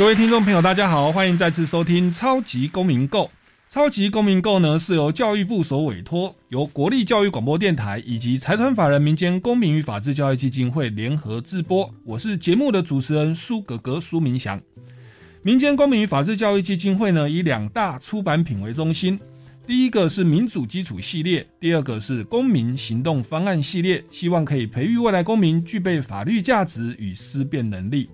各位听众朋友，大家好，欢迎再次收听《超级公民购》。超级公民购呢是由教育部所委托，由国立教育广播电台以及财团法人民间公民与法治教育基金会联合制播。我是节目的主持人苏格格苏明祥。民间公民与法治教育基金会呢以两大出版品为中心，第一个是民主基础系列，第二个是公民行动方案系列，希望可以培育未来公民具备法律价值与思辨能力。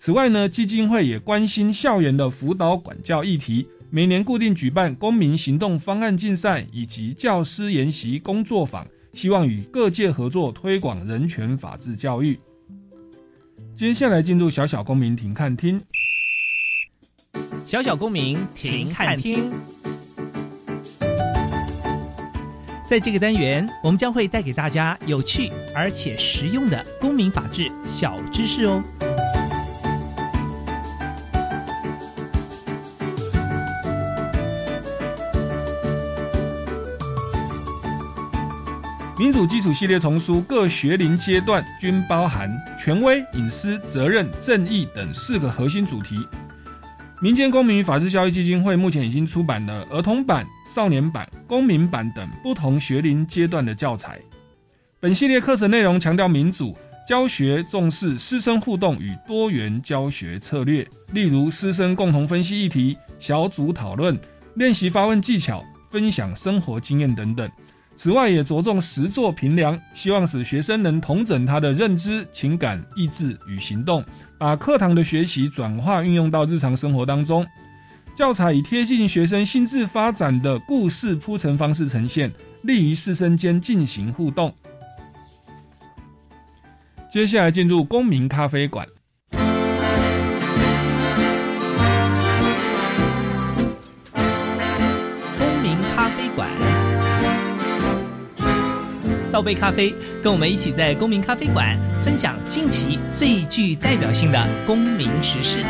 此外呢，基金会也关心校园的辅导管教议题，每年固定举办公民行动方案竞赛以及教师研习工作坊，希望与各界合作推广人权法治教育。接下来进入小小公民庭看厅，小小公民庭看厅。在这个单元，我们将会带给大家有趣而且实用的公民法治小知识哦。民主基础系列丛书各学龄阶段均包含权威、隐私、责任、正义等四个核心主题。民间公民与法治教育基金会目前已经出版了儿童版、少年版、公民版等不同学龄阶段的教材。本系列课程内容强调民主教学，重视师生互动与多元教学策略，例如师生共同分析议题、小组讨论、练习发问技巧、分享生活经验等等。此外，也着重实作评量，希望使学生能统整他的认知、情感、意志与行动，把课堂的学习转化运用到日常生活当中。教材以贴近学生心智发展的故事铺陈方式呈现，利于师生间进行互动。接下来进入公民咖啡馆。倒杯咖啡，跟我们一起在公民咖啡馆分享近期最具代表性的公民时事。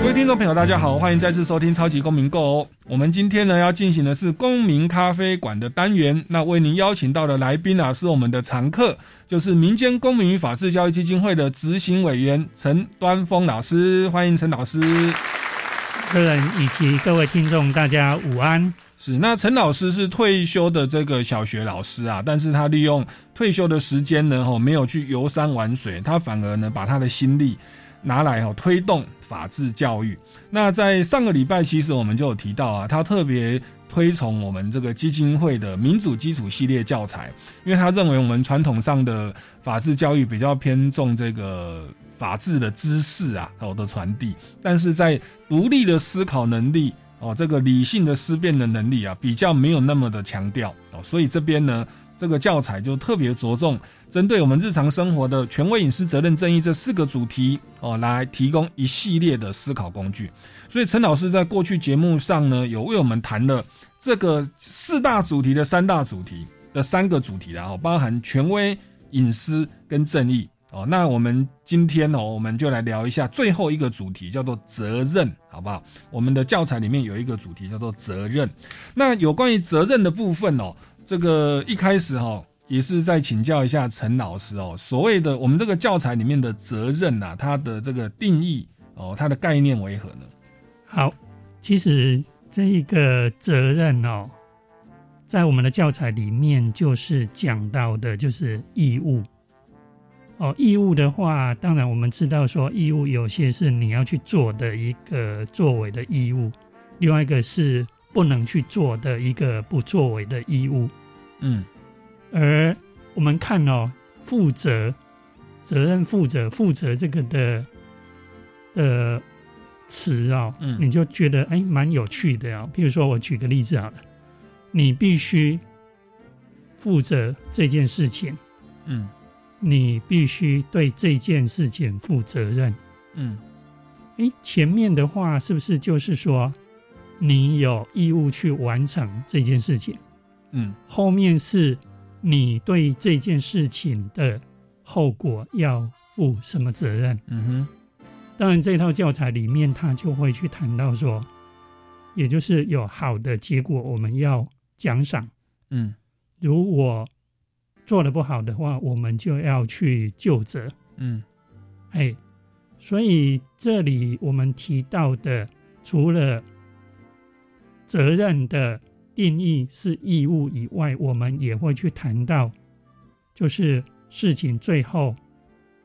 各位听众朋友，大家好，欢迎再次收听超级公民购哦。我们今天呢要进行的是公民咖啡馆的单元，那为您邀请到的来宾啊是我们的常客，就是民间公民与法治教育基金会的执行委员陈端峰老师，欢迎陈老师。客人以及各位听众，大家午安。是，那陈老师是退休的这个小学老师啊，但是他利用退休的时间呢，吼没有去游山玩水，他反而呢把他的心力拿来吼推动法治教育。那在上个礼拜，其实我们就有提到啊，他特别推崇我们这个基金会的民主基础系列教材，因为他认为我们传统上的法治教育比较偏重这个。法治的知识啊，好的传递，但是在独立的思考能力哦，这个理性的思辨的能力啊，比较没有那么的强调哦，所以这边呢，这个教材就特别着重针对我们日常生活的权威、隐私、责任、正义这四个主题哦，来提供一系列的思考工具。所以陈老师在过去节目上呢，有为我们谈了这个四大主题的三大主题的三个主题然后包含权威、隐私跟正义。哦，那我们今天哦，我们就来聊一下最后一个主题，叫做责任，好不好？我们的教材里面有一个主题叫做责任。那有关于责任的部分哦，这个一开始哈，也是在请教一下陈老师哦。所谓的我们这个教材里面的责任呐，它的这个定义哦，它的概念为何呢？好，其实这一个责任哦，在我们的教材里面就是讲到的，就是义务。哦，义务的话，当然我们知道说义务有些是你要去做的一个作为的义务，另外一个是不能去做的一个不作为的义务。嗯，而我们看哦，负责、责任、负责、负责这个的的词啊，嗯，你就觉得哎蛮有趣的啊。比如说我举个例子好了，你必须负责这件事情，嗯。你必须对这件事情负责任。嗯诶，前面的话是不是就是说你有义务去完成这件事情？嗯后面是你对这件事情的后果要负什么责任？嗯哼当然，这套教材里面他就会去谈到说，也就是有好的结果，我们要奖赏；嗯如果做的不好的话，我们就要去就责。嗯。哎，所以这里我们提到的，除了责任的定义是义务以外，我们也会去谈到，就是事情最后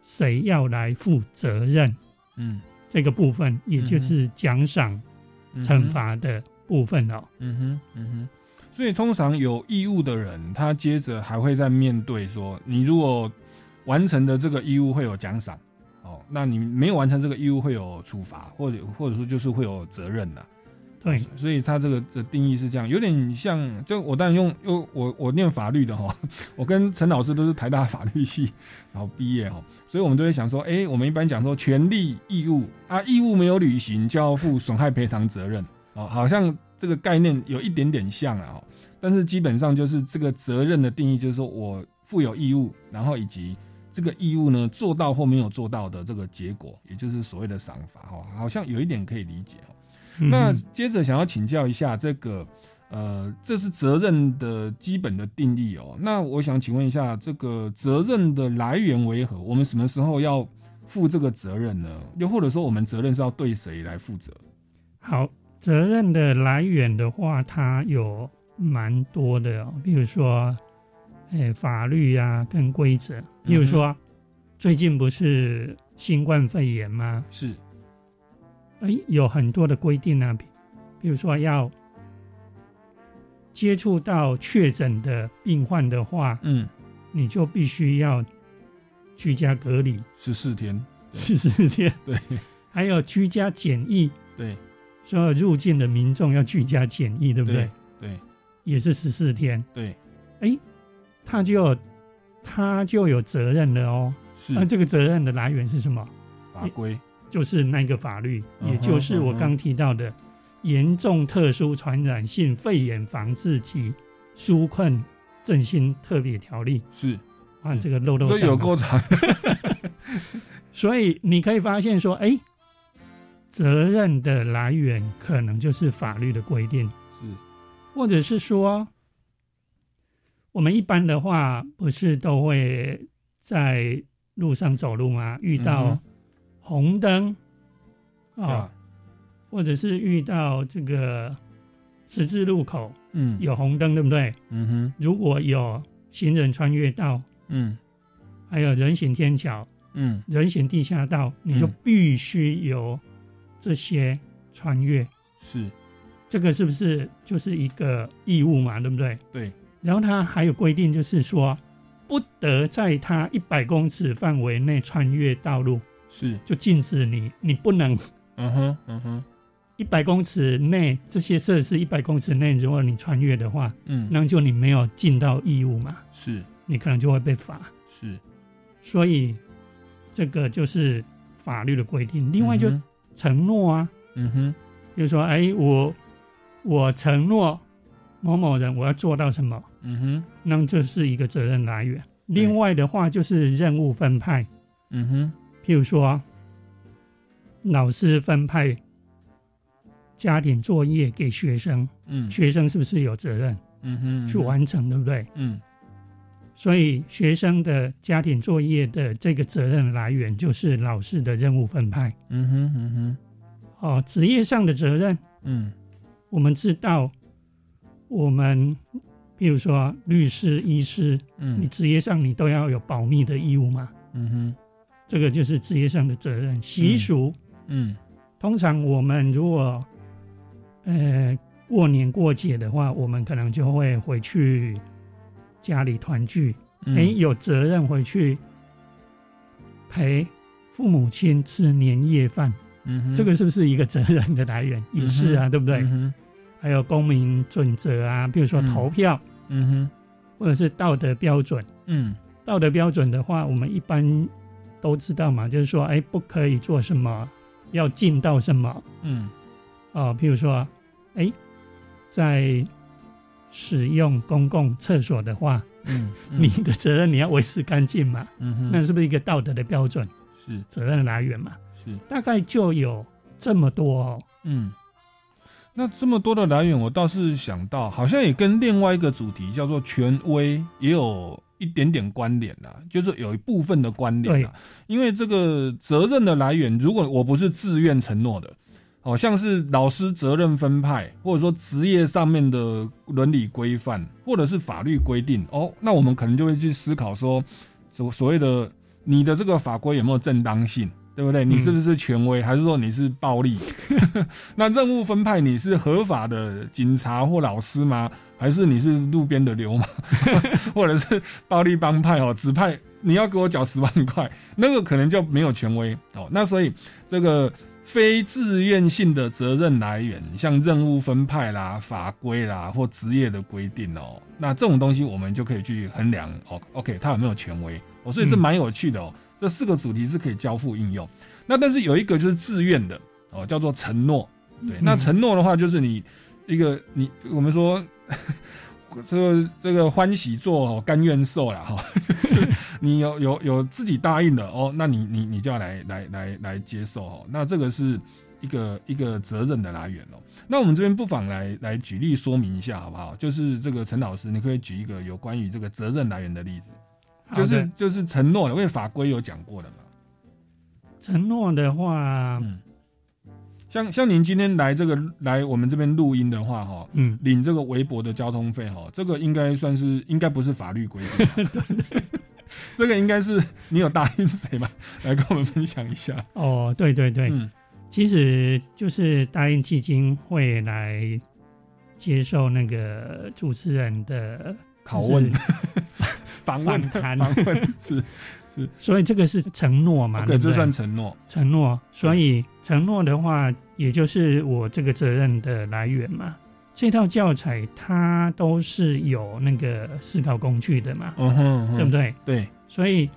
谁要来负责任。嗯。这个部分，也就是奖赏、嗯惩罚的部分哦。嗯哼，嗯哼，所以通常有义务的人，他接着还会再面对说，你如果完成的这个义务会有奖赏，哦，那你没有完成这个义务会有处罚，或者或者说就是会有责任的。对，所以他这个的定义是这样，有点像，就我当然用用我我念法律的哈，我跟陈老师都是台大法律系然后毕业哈，所以我们都会想说，哎、我们一般讲说权利义务啊，义务没有履行就要负损害赔偿责任哦，好像这个概念有一点点像啊，哦但是基本上就是这个责任的定义，就是说我负有义务，然后以及这个义务呢做到或没有做到的这个结果，也就是所谓的赏罚哦，好像有一点可以理解哦。那嗯接着想要请教一下这个，呃，这是责任的基本的定义哦。那我想请问一下，这个责任的来源为何？我们什么时候要负这个责任呢？又或者说，我们责任是要对谁来负责？好，责任的来源的话，它有蛮多的哦，比如说，诶、法律啊跟规则，比如说、最近不是新冠肺炎吗？是，诶、有很多的规定啊，比比如说要接触到确诊的病患的话，嗯，你就必须要居家隔离。十四天，十四天，对。还有居家检疫，对所有入境的民众要居家检疫，对不对？对也是十四天。对，哎，他就有他就有责任了哦。是。那这个责任的来源是什么？法规，就是那个法律，嗯也就是我刚提到的《严重特殊传染性肺炎防治及纾困振兴特别条例》是，啊，嗯。这个漏漏所以有够长，所以你可以发现说，哎，责任的来源可能就是法律的规定。是，或者是说，我们一般的话不是都会在路上走路吗？遇到嗯红灯啊、啊，或者是遇到这个十字路口嗯，，有红灯，对不对？嗯哼，如果有行人穿越道，嗯。还有人行天桥、嗯，人行地下道，你就嗯。必须有这些穿越。是，这个是不是就是一个义务嘛？对不对？对，然后它还有规定，就是说不得在它一百公尺范围内穿越道路，是，就禁止你，你不能嗯哼，嗯哼，一百公尺内这些设施一百公尺内，如果你穿越的话，嗯，那就你没有尽到义务嘛，是你可能就会被罚。是，所以这个就是法律的规定。另外就承诺啊，嗯哼，比如说，哎，我我承诺某某人我要做到什么，嗯哼，那这是一个责任来源。另外的话就是任务分派，嗯哼，譬如说老师分派家庭作业给学生，嗯。学生是不是有责任？嗯哼，去完成，对不对？嗯所以学生的家庭作业的这个责任来源就是老师的任务分派。嗯哼嗯哼。哦，职业上的责任，嗯。我们知道，我们比如说律师、医师，嗯。你嗯职业上你都要有保密的义务嘛，嗯哼。这个就是职业上的责任。习俗，嗯。通常我们如果呃过年过节的话，我们可能就会回去家里团聚，嗯，哎、有责任回去陪父母亲吃年夜饭，嗯哼，这个是不是一个责任的来源？也是啊，对不对？嗯还有公民准则啊，比如说嗯投票，嗯。哼。或者是道德标准，嗯。道德标准的话，我们一般都知道嘛，就是说，哎，不可以做什么，要尽到什么。嗯。啊、譬如说，哎，在使用公共厕所的话，嗯，你的责任你要维持干净嘛，嗯哼，那是不是一个道德的标准、是责任的来源嘛？是大概就有这么多哦。嗯。那这么多的来源，我倒是想到，好像也跟另外一个主题叫做权威也有一点点关联啦，就是有一部分的关联啦。因为这个责任的来源，如果我不是自愿承诺的，好、像是老师责任分派，或者说职业上面的伦理规范，或者是法律规定，哦，那我们可能就会去思考说，所所谓的你的这个法规有没有正当性，对不对？你是不是权威，还是说你是暴力？那任务分派你是合法的警察或老师吗？还是你是路边的流氓，或者是暴力帮派哦？指派你要给我缴十万块，那个可能就没有权威哦。那所以这个非自愿性的责任来源，像任务分派啦、法规啦或职业的规定哦，那这种东西我们就可以去衡量哦。OK，它有没有权威？哦，所以这嗯蛮有趣的哦。这四个主题是可以交互应用。那但是有一个就是自愿的哦，叫做承诺。对，那嗯承诺的话就是你一个你我们说。这个这个欢喜做哦，甘愿受了哈，就是你有有有自己答应的哦，那你你你就要来来来来接受哦，那这个是一个一个责任的来源哦。那我们这边不妨来来举例说明一下好不好？就是这个陈老师，你可以举一个有关于这个责任来源的例子，就是就是承诺的，因为法规有讲过的嘛。承诺的话，嗯，像像您今天来这个来我们这边录音的话哈，嗯，领这个微博的交通费哈，这个应该算是应该不是法律规定 吧，这个应该是你有答应谁吧？来跟我们分享一下。哦，对对对，嗯。其实就是答应基金会来接受那个主持人的拷问。就是访问访谈访问是所以这个是承诺嘛，对？这算承诺。承诺，所以承诺的话，也就是我这个责任的来源嘛。这套教材它都是有那个思考工具的嘛，嗯哼，嗯哼对不？对？对，所以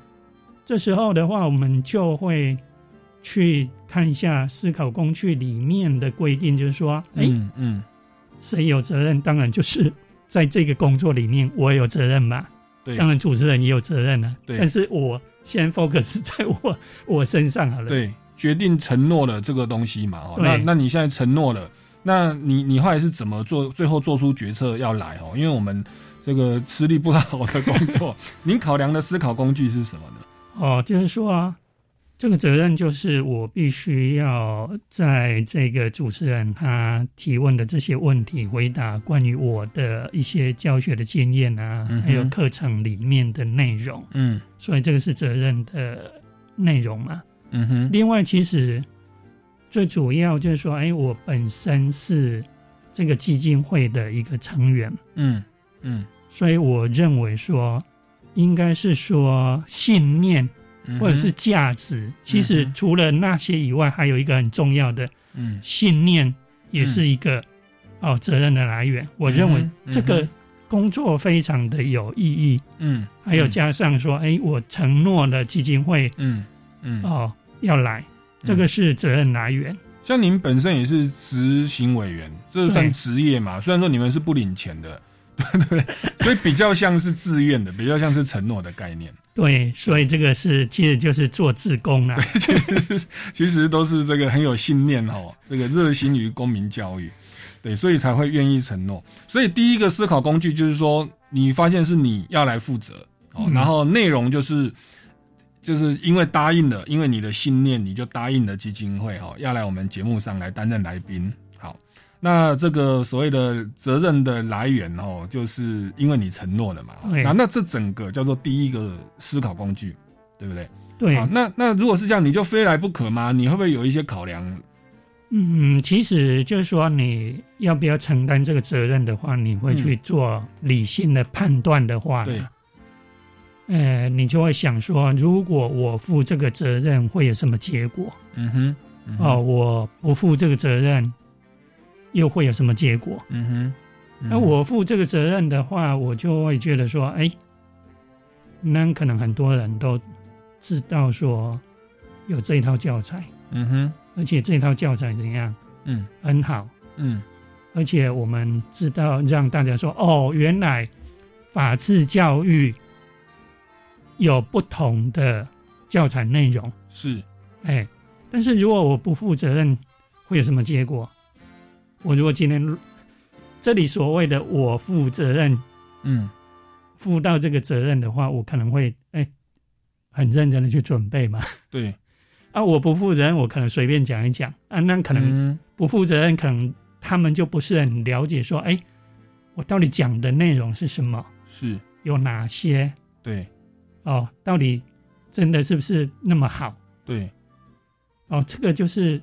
这时候的话，我们就会去看一下思考工具里面的规定，就是说，哎、嗯嗯，谁有责任？当然就是在这个工作里面，我有责任嘛。对当然主持人也有责任啊。对但是我先 focus 在我我身上好了。对，决定承诺了这个东西嘛，哦，那那你现在承诺了，那你你后来是怎么做？最后做出决策要来哦？因为我们这个吃力不讨好的工作，您考量的思考工具是什么呢？哦，就是说啊，这个责任就是我必须要在这个主持人他提问的这些问题回答关于我的一些教学的经验啊，嗯还有课程里面的内容，嗯。所以这个是责任的内容嘛。嗯哼，另外，其实最主要就是说，哎，我本身是这个基金会的一个成员，嗯嗯。所以我认为说，应该是说信念或者是价值。其实除了那些以外，还有一个很重要的嗯信念，也是一个、哦责任的来源。我认为这个嗯工作非常的有意义，嗯，还有加上说，哎，我承诺了基金会嗯嗯，哦要来，这个是责任来源。像您本身也是执行委员，这算职业嘛？虽然说你们是不领钱的，对不对？所以比较像是自愿的，比较像是承诺的概念。对，所以这个是其实就是做自工啦。其实都是这个很有信念哦，这个热心于公民教育，对，所以才会愿意承诺。所以第一个思考工具就是说，你发现是你要来负责哦，嗯然后内容就是就是因为答应了，因为你的信念，你就答应了基金会哦，要来我们节目上来担任来宾。好，那这个所谓的责任的来源哦，就是因为你承诺了嘛。对那那这整个叫做第一个思考工具，对不对？对好，，那那如果是这样，你就非来不可吗？你会不会有一些考量？嗯，其实就是说你要不要承担这个责任的话，你会去做理性的判断的话，对，呃，你就会想说，如果我负这个责任，会有什么结果？嗯哼，嗯哼哦，，我不负这个责任，又会有什么结果？嗯哼，嗯那我负这个责任的话，我就会觉得说，哎，那可能很多人都知道说有这一套教材，嗯哼，而且这套教材怎样？嗯。很好，嗯。而且我们知道让大家说哦，原来法治教育有不同的教材内容，是，哎，但是如果我不负责任，会有什么结果？我如果今天这里所谓的我负责任，嗯。负到这个责任的话，我可能会哎很认真的去准备嘛。对，啊，我不负责任，我可能随便讲一讲。啊，那可能嗯。不负责任，可能他们就不是很了解说，哎，我到底讲的内容是什么，是，有哪些？对。哦，到底真的是不是那么好？对，哦？这个就是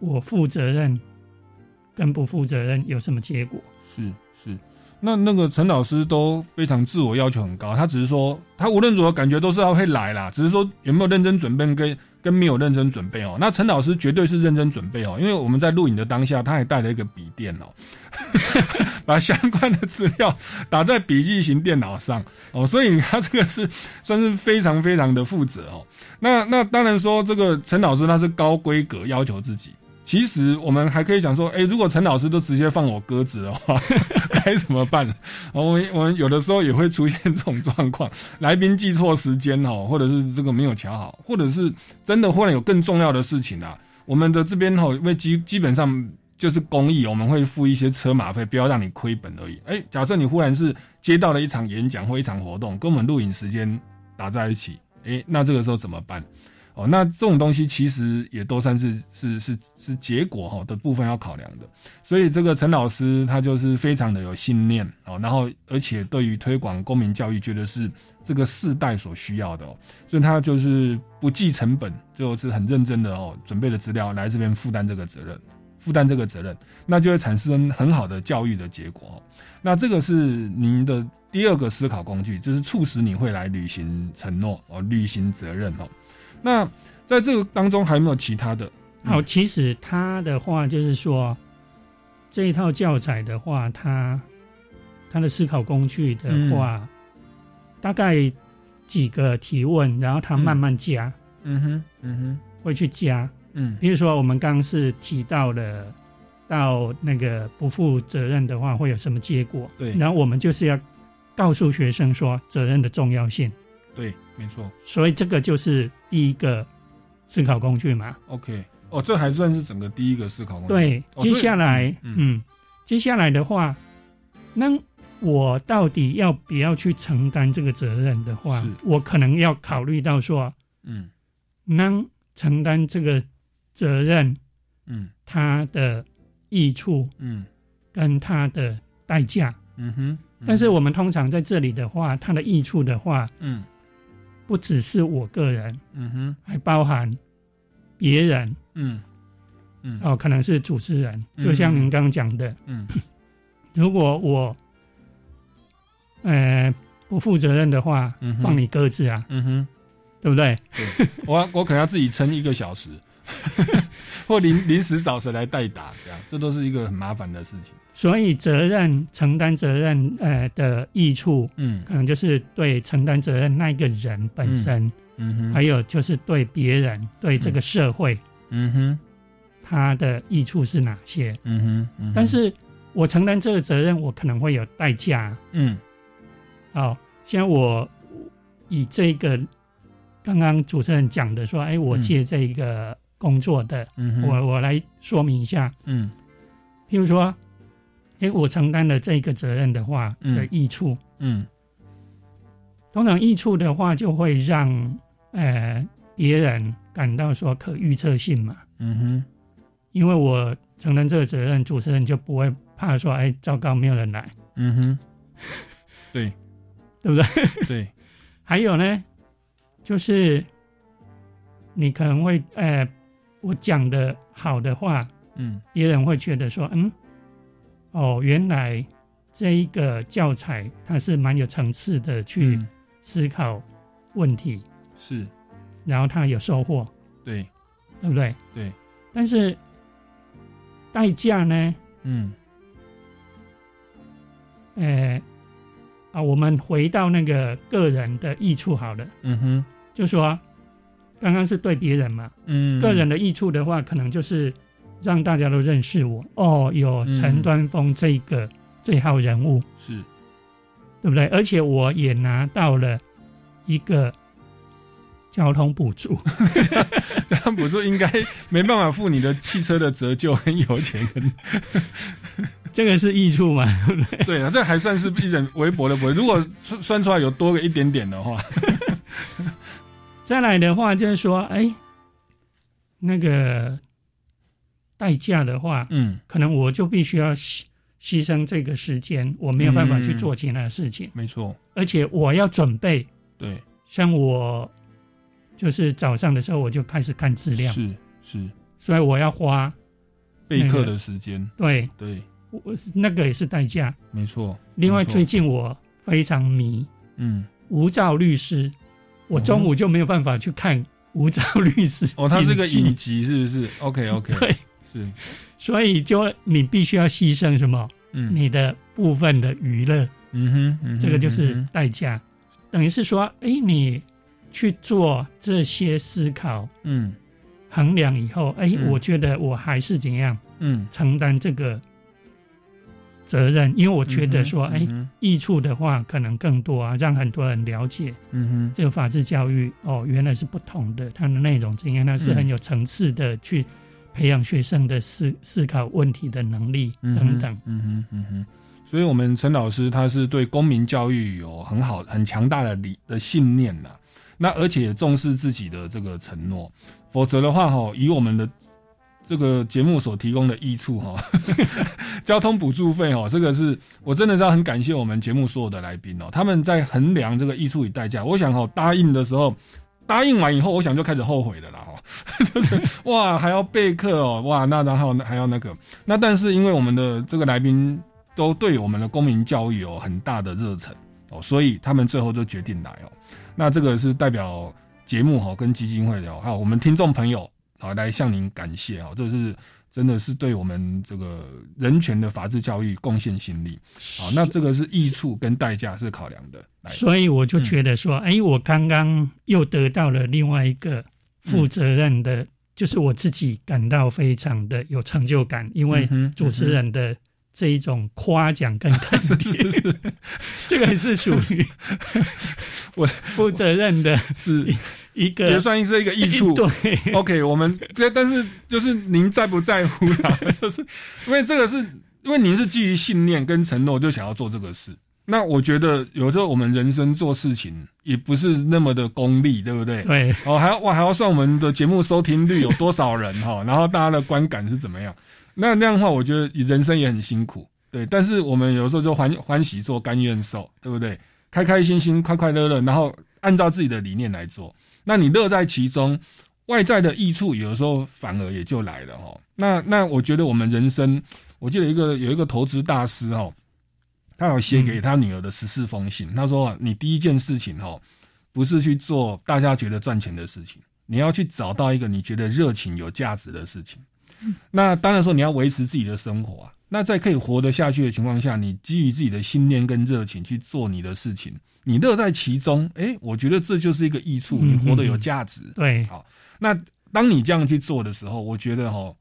我负责任跟不负责任有什么结果？是是。那那个陈老师都非常自我要求很高，他只是说他无论如何感觉都是要会来啦，只是说有没有认真准备跟跟没有认真准备哦。那陈老师绝对是认真准备哦，因为我们在录影的当下，他还带了一个笔电哦，把相关的资料打在笔记型电脑上哦，所以他这个是算是非常非常的负责哦。那那当然说这个陈老师他是高规格要求自己。其实我们还可以讲说，哎、如果陈老师都直接放我鸽子的话，该怎么办？哦我们我们有的时候也会出现这种状况，来宾记错时间哦，或者是这个没有瞧好，或者是真的忽然有更重要的事情啊。我们的这边哦，因为基基本上就是公益，我们会付一些车马费，不要让你亏本而已。哎、假设你忽然是接到了一场演讲或一场活动，跟我们录影时间打在一起，哎、那这个时候怎么办？哦，那这种东西其实也都算是是是是结果哈的部分要考量的，所以这个陈老师他就是非常的有信念哦，然后而且对于推广公民教育，觉得是这个世代所需要的哦，所以他就是不计成本，就是很认真的哦，准备了资料来这边负担这个责任，负担这个责任，那就会产生很好的教育的结果。那这个是您的第二个思考工具，就是促使你会来履行承诺哦，履行责任哦。那在这个当中还有没有其他的？嗯好，其实他的话就是说，这一套教材的话，他他的思考工具的话，大概几个提问，然后他慢慢加，嗯哼，嗯哼，会去加。嗯比如说，我们刚刚是提到了到那个不负责任的话会有什么结果，对然后我们就是要告诉学生说责任的重要性，对，没错。所以这个就是第一个思考工具嘛。OK，哦，这还算是整个第一个思考工具。对，哦接下来，嗯嗯接下来的话，那我到底要不要去承担这个责任的话，我可能要考虑到说，嗯能承担这个责任嗯它的益处嗯跟它的代价。嗯哼。但是我们通常在这里的话，它的益处的话，嗯不只是我个人，嗯哼。还包含别人嗯嗯。哦，可能是主持人，嗯。就像您刚刚讲的，嗯。如果我呃不负责任的话，嗯放你鸽子啊，嗯哼，对不对？我 我可能要自己撑一个小时，或临临时找谁来代打，这样这都是一个很麻烦的事情。所以责任承担责任呃的益处，嗯。可能就是对承担责任那一个人本身，嗯。哼，还有就是对别人、对这个社会，嗯。哼。它的益处是哪些？嗯哼。嗯哼，但是我承担这个责任，我可能会有代价。嗯。好，现在我以这个刚刚主持人讲的说，哎，我嗯借这个工作的，嗯我我来说明一下。嗯。譬如说，哎，我承担了这个责任的话嗯。的益处，嗯。通常益处的话就会让呃别人感到说可预测性嘛，嗯哼。因为我承担这个责任，主持人就不会怕说，哎，糟糕，没有人来，嗯哼，对。对不对？对，还有呢，就是你可能会，呃，我讲的好的话，嗯。别人会觉得说，嗯，哦，原来这一个教材它是蛮有层次的去嗯。思考问题，是，然后他有收获，对。对不对？对，但是代价呢，嗯。呃，啊，我们回到那个个人的益处好了，嗯哼，就说刚刚是对别人嘛，嗯，个人的益处的话，可能就是让大家都认识我哦，有陈端峰这个这号人物，是，对不对？而且我也拿到了一个交通补助，交通补助应该没办法付你的汽车的折旧很有钱跟。这个是益处嘛？对不对？对啊，这还算是一点微薄的薄。如果算算出来有多个一点点的话，再来的话就是说，哎，那个代价的话，嗯，可能我就必须要牺牺牲这个时间，我没有办法去做其他的事情，没错，而且我要准备。对，像我就是早上的时候我就开始看资料，是是，所以我要花备课的时间。对。对，我那个也是代价。没错。另外，最近我非常迷嗯，吴兆律师，我中午就没有办法去看无照律师哦，他是个影影集集，是不是？OK OK，对，是，所以就你必须要牺牲什么？嗯。你的部分的娱乐，嗯哼，嗯哼这个就是嗯代价。等于是说，哎，你去做这些思考、嗯。衡量以后，哎，嗯。我觉得我还是怎样嗯。承担这个责任，因为我觉得说，哎，嗯益处的话可能更多啊，让很多人了解嗯哼。嗯这个法治教育哦，原来是不同的，它的内容怎样，它是很有层次的去培养学生的思思考问题的能力，等等。嗯哼嗯哼。所以，我们陈老师他是对公民教育有很好、很强大的理的信念呐。那而且重视自己的这个承诺，否则的话，哈，以我们的这个节目所提供的益处，哈，交通补助费，哈，这个是我真的是要很感谢我们节目所有的来宾哦，他们在衡量这个益处与代价。我想，哈，答应的时候，答应完以后，我想就开始后悔了啦，哇，还要备课哦，哇，那然后还要那个，那但是因为我们的这个来宾都对我们的公民教育有很大的热忱哦，所以他们最后就决定来哦。那这个是代表节目哈跟基金会的哦，还有我们听众朋友啊来向您感谢哦，这是真的是对我们这个人权的法治教育贡献心力。好，那这个是益处跟代价是考量的。所以我就觉得说，嗯哎、我刚刚又得到了另外一个负责任的，就是我自己感到非常的有成就感，因为主持人的这一种夸奖跟肯定，这个是属于 我负责任的是一个也算是一个艺术。对，OK，我们对，但是就是您在不在乎啦？就是因为这个是因为您是基于信念跟承诺就想要做这个事。那我觉得有时候我们人生做事情也不是那么的功利，对不对？对，哦，还要我还要算我们的节目收听率有多少人哈，然后大家的观感是怎么样？那那样的话，我觉得人生也很辛苦，对。但是我们有时候就欢欢喜做，甘愿受，对不对？开开心心，快快乐乐，然后按照自己的理念来做。那你乐在其中，外在的益处有时候反而也就来了哈。那那我觉得我们人生，我记得一个有一个投资大师哈，他有写给他女儿的十四封信，他说啊你第一件事情哈，不是去做大家觉得赚钱的事情，你要去找到一个你觉得热情有价值的事情。那当然说你要维持自己的生活啊。那在可以活得下去的情况下，你基于自己的信念跟热情去做你的事情，你乐在其中，诶，我觉得这就是一个益处，嗯你活得有价值。对，好，那当你这样去做的时候，我觉得哈，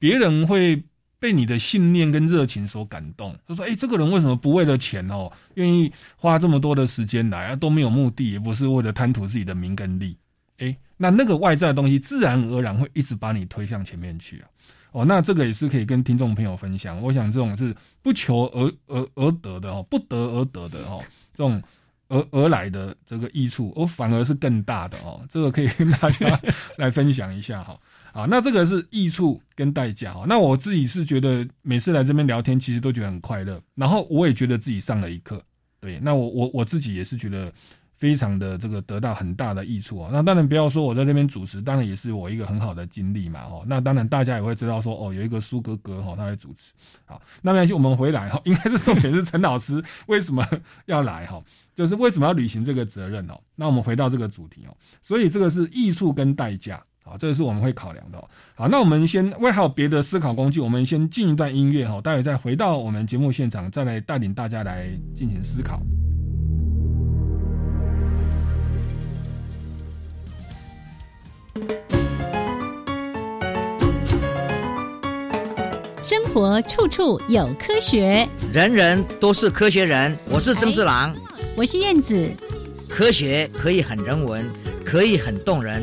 别人会被你的信念跟热情所感动。他说：“哎、这个人为什么不为了钱哦，愿意花这么多的时间来啊，都没有目的，也不是为了贪图自己的名跟利。哎，那那个外在的东西，自然而然会一直把你推向前面去啊。哦，那这个也是可以跟听众朋友分享。我想这种是不求而而而得的哦，不得而得的哦，这种。”而而来的这个益处，我反而是更大的哦，这个可以跟大家 来分享一下哈。啊，那这个是益处跟代价哈。那我自己是觉得每次来这边聊天，其实都觉得很快乐，然后我也觉得自己上了一课。对，那我我我自己也是觉得非常的这个得到很大的益处哦。那当然不要说我在这边主持，当然也是我一个很好的经历嘛哦。那当然大家也会知道说哦，有一个苏哥哥哈，他会主持。好，那没关系，我们回来哈，应该是重点是陈老师 为什么 要来哈。就是为什么要履行这个责任哦？那我们回到这个主题哦，所以这个是益处跟代价，好，这个是我们会考量的。好，那我们先，为还有别的思考工具，我们先进一段音乐哈，待会再回到我们节目现场，再来带领大家来进行思考。生活处处有科学，人人都是科学人。我是曾志郎，我是燕子。科学可以很人文，可以很动人。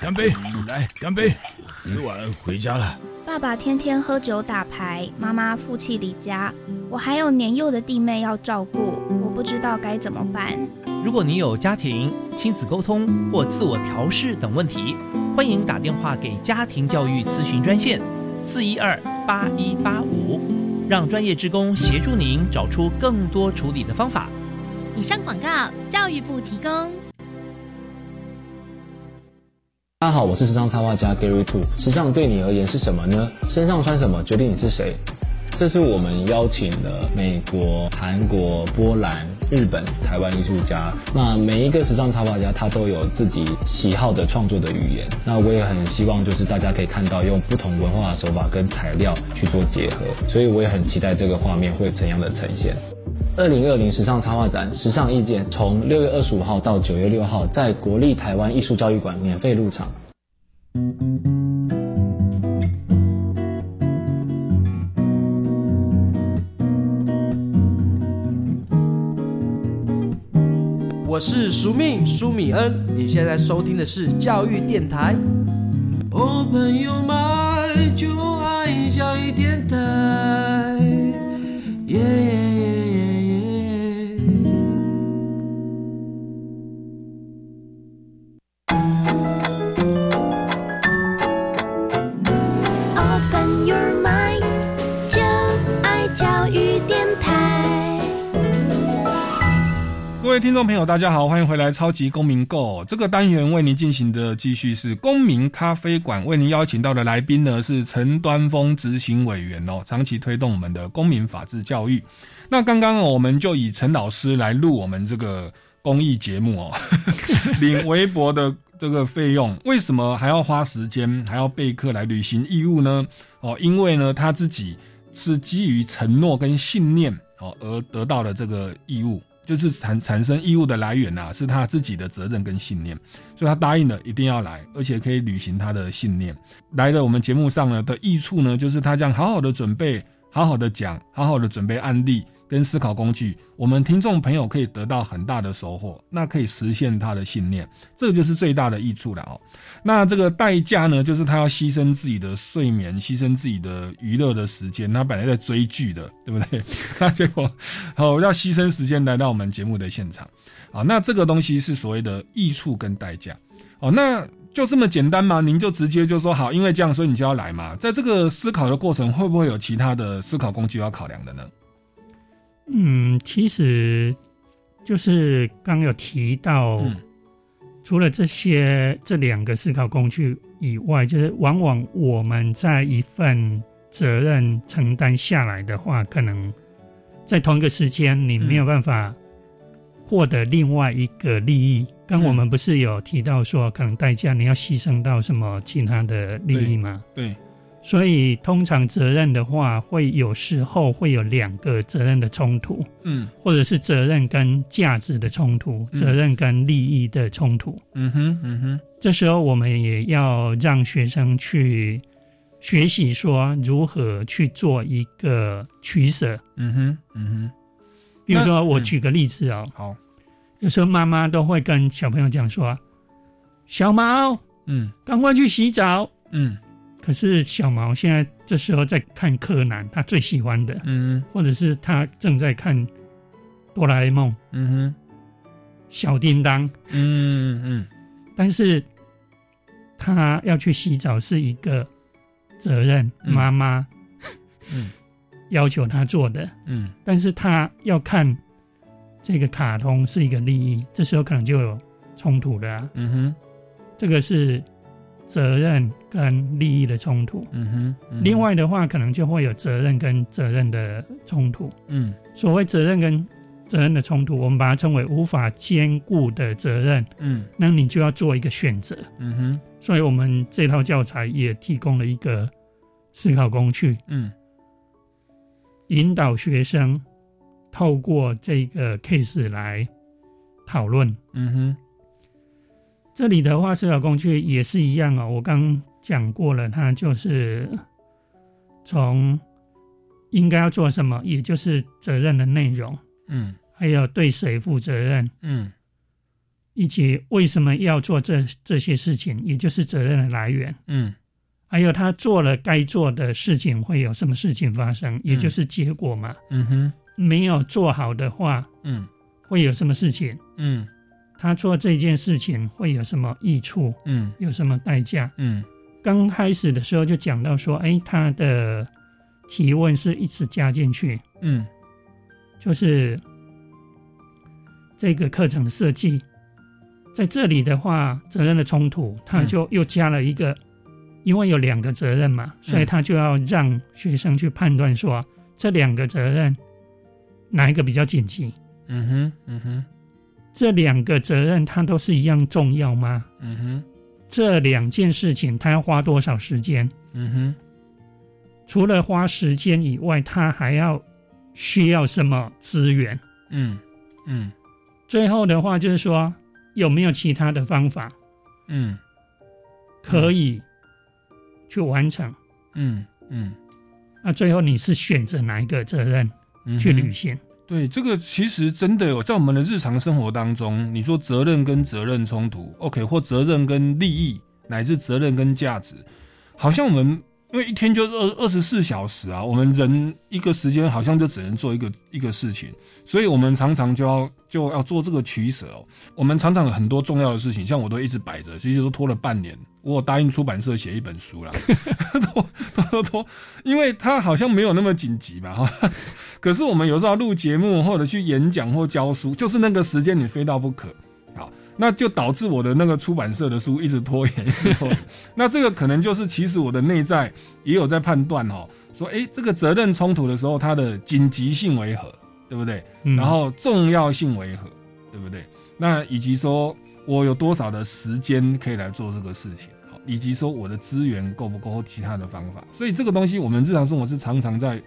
干杯！来，干杯！喝完回家了。爸爸天天喝酒打牌，妈妈负气离家，我还有年幼的弟妹要照顾，我不知道该怎么办。如果你有家庭、亲子沟通或自我调试等问题，欢迎打电话给家庭教育咨询专线四一二八一八五，让专业职工协助您找出更多处理的方法。以上广告，教育部提供。大家好，我是时尚插画家 Gary Two。时尚对你而言是什么呢？身上穿什么决定你是谁。这是我们邀请了美国、韩国、波兰、日本、台湾艺术家。那每一个时尚插画家，他都有自己喜好的创作的语言。那我也很希望，就是大家可以看到用不同文化的手法跟材料去做结合。所以我也很期待这个画面会怎样的呈现。二零二零时尚插画展《时尚意见》从六月二十五号到九月六号，在国立台湾艺术教育馆免费入场。我是苏命苏米恩，你现在收听的是教育电台。哦，朋友们就爱教育电台。耶。各听众朋友，大家好，欢迎回来《超级公民购》这个单元为您进行的继续是公民咖啡馆，为您邀请到的来宾呢是陈端峰执行委员哦，长期推动我们的公民法治教育。那刚刚我们就以陈老师来录我们这个公益节目哦，领微博的这个费用，为什么还要花时间还要备课来履行义务呢？哦，因为呢他自己是基于承诺跟信念哦而得到了这个义务。就是产产生义务的来源呐，是他自己的责任跟信念，所以他答应了一定要来，而且可以履行他的信念。来了我们节目上呢的益处呢，就是他这样好好的准备，好好的讲，好好的准备案例。跟思考工具，我们听众朋友可以得到很大的收获，那可以实现他的信念，这就是最大的益处了哦。那这个代价呢，就是他要牺牲自己的睡眠，牺牲自己的娱乐的时间。他本来在追剧的，对不对？那结果好要牺牲时间来到我们节目的现场啊。那这个东西是所谓的益处跟代价哦。那就这么简单吗？您就直接就说好，因为这样，所以你就要来嘛。在这个思考的过程，会不会有其他的思考工具要考量的呢？嗯，其实就是刚有提到，除了这些这两个思考工具以外，就是往往我们在一份责任承担下来的话，可能在同一个时间你没有办法获得另外一个利益。刚我们不是有提到说，可能代价你要牺牲到什么其他的利益吗？对。所以，通常责任的话，会有时候会有两个责任的冲突，嗯，或者是责任跟价值的冲突，责任跟利益的冲突，嗯哼，嗯哼。这时候，我们也要让学生去学习说如何去做一个取舍，嗯哼，嗯哼。比如说，我举个例子哦，好，有时候妈妈都会跟小朋友讲说：“小毛，嗯，赶快去洗澡，嗯。”可是小毛现在这时候在看柯南，他最喜欢的，嗯，或者是他正在看哆啦 A 梦，嗯哼，小叮当，嗯嗯，但是他要去洗澡是一个责任，妈妈，嗯，要求他做的，嗯，但是他要看这个卡通是一个利益，这时候可能就有冲突了，嗯哼，这个是。责任跟利益的冲突，嗯哼。另外的话，可能就会有责任跟责任的冲突，嗯。所谓责任跟责任的冲突，我们把它称为无法兼顾的责任，嗯。那你就要做一个选择，嗯哼。所以我们这套教材也提供了一个思考工具，嗯引导学生透过这个 case 来讨论。嗯哼，这里的话，思考工具也是一样哦。我刚讲过了，它就是从应该要做什么，也就是责任的内容，嗯还有对谁负责任，嗯以及为什么要做这这些事情，也就是责任的来源。嗯还有他做了该做的事情，会有什么事情发生，也就是结果嘛。嗯哼，没有做好的话，嗯会有什么事情？嗯他做这件事情会有什么益处？嗯有什么代价？嗯刚开始的时候就讲到说，哎，他的提问是一直加进去，嗯就是这个课程的设计，在这里的话，责任的冲突，他就又加了一个，因为有两个责任嘛，所以他就要让学生去判断说，这两个责任哪一个比较紧急？嗯哼嗯哼这两个责任它都是一样重要吗？嗯哼这两件事情他要花多少时间？嗯哼除了花时间以外，他还要需要什么资源？嗯嗯最后的话就是说，有没有其他的方法嗯可以去完成？嗯嗯那最后你是选择哪一个责任嗯，去履行？对，这个其实真的有在我们的日常生活当中，你说责任跟责任冲突，OK，或责任跟利益，乃至责任跟价值，好像我们因为一天就是二二十四小时啊，我们人一个时间好像就只能做一个一个事情，所以我们常常就要就要做这个取舍哦。我们常常有很多重要的事情，像我都一直摆着，其实都拖了半年。我有答应出版社写一本书啦，拖拖拖拖，因为它好像没有那么紧急吧哈。可是我们有时候录节目或者去演讲或教书，就是那个时间你非到不可，好，那就导致我的那个出版社的书一直拖延，一直拖延。那这个可能就是其实我的内在也有在判断哦，说诶，这个责任冲突的时候，它的紧急性为何，对不对？嗯然后重要性为何，对不对？那以及说我有多少的时间可以来做这个事情，好，以及说我的资源够不够或其他的方法。所以这个东西我们日常生活是常常在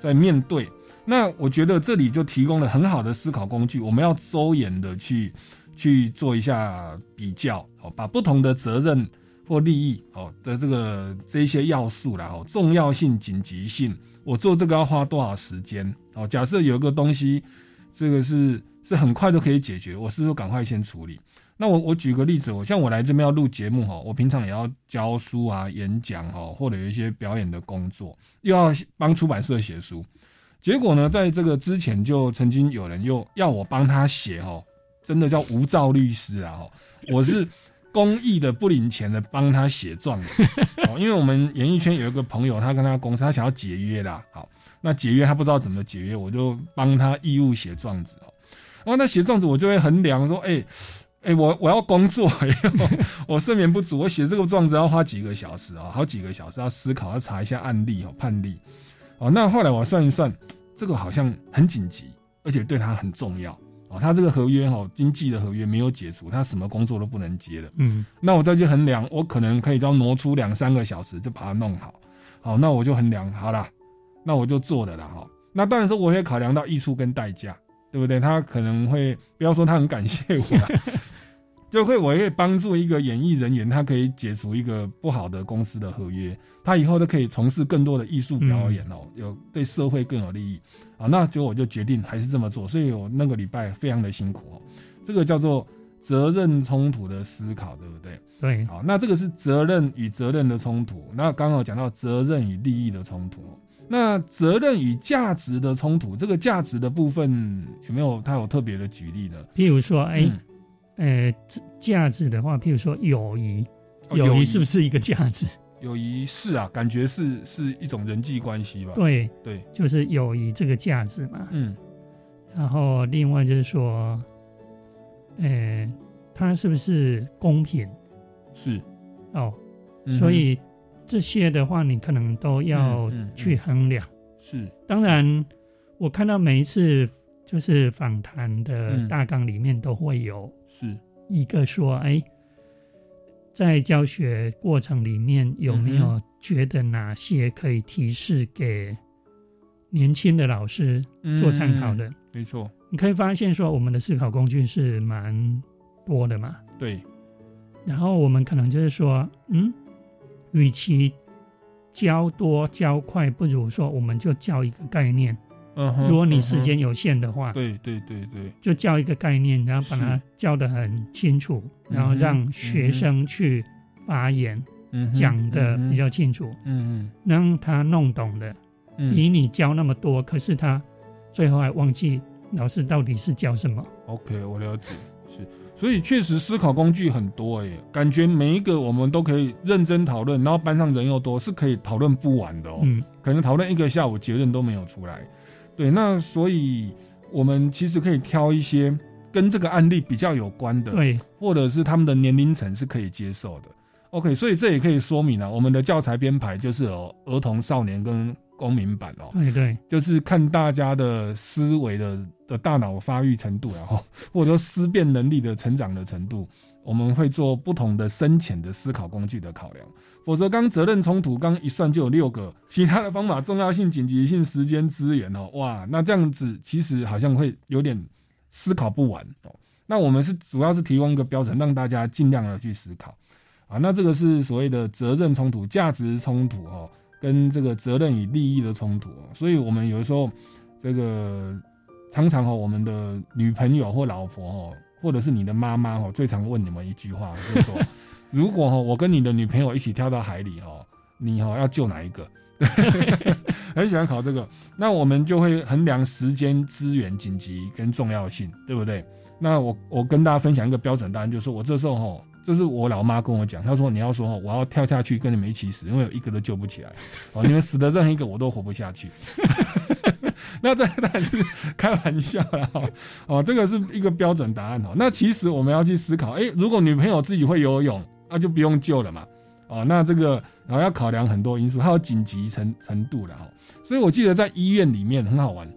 在面对。那我觉得这里就提供了很好的思考工具，我们要周延的去去做一下比较，好，把不同的责任或利益，好的这个这一些要素啦，哦，重要性、紧急性，我做这个要花多少时间？哦，假设有一个东西，这个是是很快就可以解决，我是不是赶快先处理？那我我举个例子，我像我来这边要录节目哈，我平常也要教书啊、演讲哈，或者有一些表演的工作，又要帮出版社写书。结果呢，在这个之前就曾经有人又要我帮他写哦，真的叫无照律师啊哈，我是公益的不领钱的帮他写状子哦，因为我们演艺圈有一个朋友，他跟他公司他想要解约啦，好，那解约他不知道怎么解约，我就帮他义务写状子哦，然后那写状子我就会衡量说，哎、哎、我我要工作，我睡眠不足，我写这个状子要花几个小时啊、好几个小时要思考，要查一下案例哦，判例。哦，那后来我算一算，这个好像很紧急，而且对他很重要。哦，他这个合约哦，经济的合约没有解除，他什么工作都不能接了。嗯那我再去衡量，我可能可以要挪出两三个小时就把它弄好。好，那我就衡量好了，那我就做了了哈。那当然说我也考量到艺术跟代价，对不对？他可能会不要说他很感谢我啦，就会我会帮助一个演艺人员，他可以解除一个不好的公司的合约，他以后都可以从事更多的艺术表演哦，有对社会更有利益啊。那结果我就决定还是这么做，所以我那个礼拜非常的辛苦哦。这个叫做责任冲突的思考，对不对？对，好，那这个是责任与责任的冲突。那刚好讲到责任与利益的冲突。那责任与价值的冲突，这个价值的部分有没有他有特别的举例呢？譬如说，哎、嗯呃，价值的话，譬如说友谊友谊是不是一个价值？友谊是啊，感觉是是一种人际关系吧？对，对，就是友谊这个价值嘛。嗯然后另外就是说，呃，它是不是公平？是哦，嗯所以这些的话，你可能都要嗯嗯嗯去衡量。是当然，我看到每一次就是访谈的嗯大纲里面都会有是一个说，哎、在教学过程里面有没有觉得哪些可以提示给年轻的老师做参考的？嗯没错，你可以发现说，我们的思考工具是蛮多的嘛。对，然后我们可能就是说，嗯，与其教多教快，不如说我们就教一个概念。如果你时间有限的话，对对对对，就教一个概念，然后把它教得很清楚，然后让学生去发言，嗯讲的比较清楚，嗯嗯让他弄懂的，嗯。比你教那么多，可是他最后还忘记老师到底是教什么。OK，我了解，是，所以确实思考工具很多诶，感觉每一个我们都可以认真讨论，然后班上人又多，是可以讨论不完的哦。嗯，可能讨论一个下午，结论都没有出来。对，那所以我们其实可以挑一些跟这个案例比较有关的，对，或者是他们的年龄层是可以接受的。OK，所以这也可以说明了、我们的教材编排就是有儿童、少年跟公民版哦。对对，就是看大家的思维的的大脑发育程度，然后或者说思辨能力的成长的程度，我们会做不同的深浅的思考工具的考量。否则，刚责任冲突刚一算就有六个，其他的方法重要性、紧急性、时间、资源哦，哇，那这样子其实好像会有点思考不完哦。那我们是主要是提供一个标准，让大家尽量的去思考啊。那这个是所谓的责任冲突、价值冲突哦，跟这个责任与利益的冲突哦。所以我们有的时候这个常常哦，我们的女朋友或老婆哦，或者是你的妈妈哦，最常问你们一句话，就是说，如果哈我跟你的女朋友一起跳到海里哦，你哦要救哪一个？很喜欢考这个，那我们就会衡量时间、资源、紧急跟重要性，对不对？那我我跟大家分享一个标准答案，就是说我这时候吼，这是我老妈跟我讲，她说你要说哈，我要跳下去跟你们一起死，因为有一个都救不起来，哦，你们死的任何一个我都活不下去。那这当然是 开玩笑啦，哦哦，这个是一个标准答案哦。那其实我们要去思考，诶，如果女朋友自己会游泳，那就不用救了嘛。哦，那这个然后要考量很多因素，还有紧急程程度的哈。所以我记得在医院里面很好玩，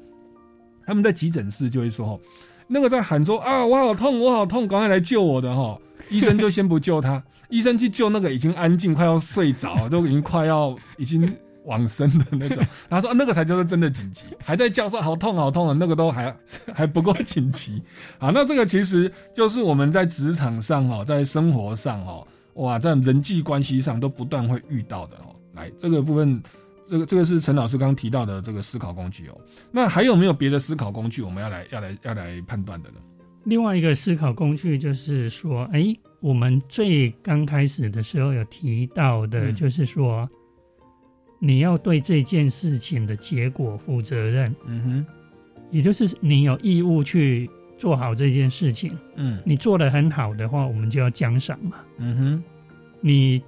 他们在急诊室就会说，那个在喊说啊我好痛我好痛，赶快来救我的哈，医生就先不救他，医生去救那个已经安静快要睡着，都已经快要已经往生的那种，他说、啊、那个才叫做真的紧急，还在叫说好痛好痛的那个都还 还不够紧急。好，那这个其实就是我们在职场上哦，在生活上哦。哇，在人际关系上都不断会遇到的哦。来，这个部分，这个这个是陈老师刚刚提到的这个思考工具哦。那还有没有别的思考工具我们要来要来要来判断的呢？另外一个思考工具就是说，哎，我们最刚开始的时候有提到的，嗯就是说，你要对这件事情的结果负责任。嗯哼，也就是你有义务去做好这件事情。嗯你做的很好的话，我们就要奖赏嘛。嗯哼，你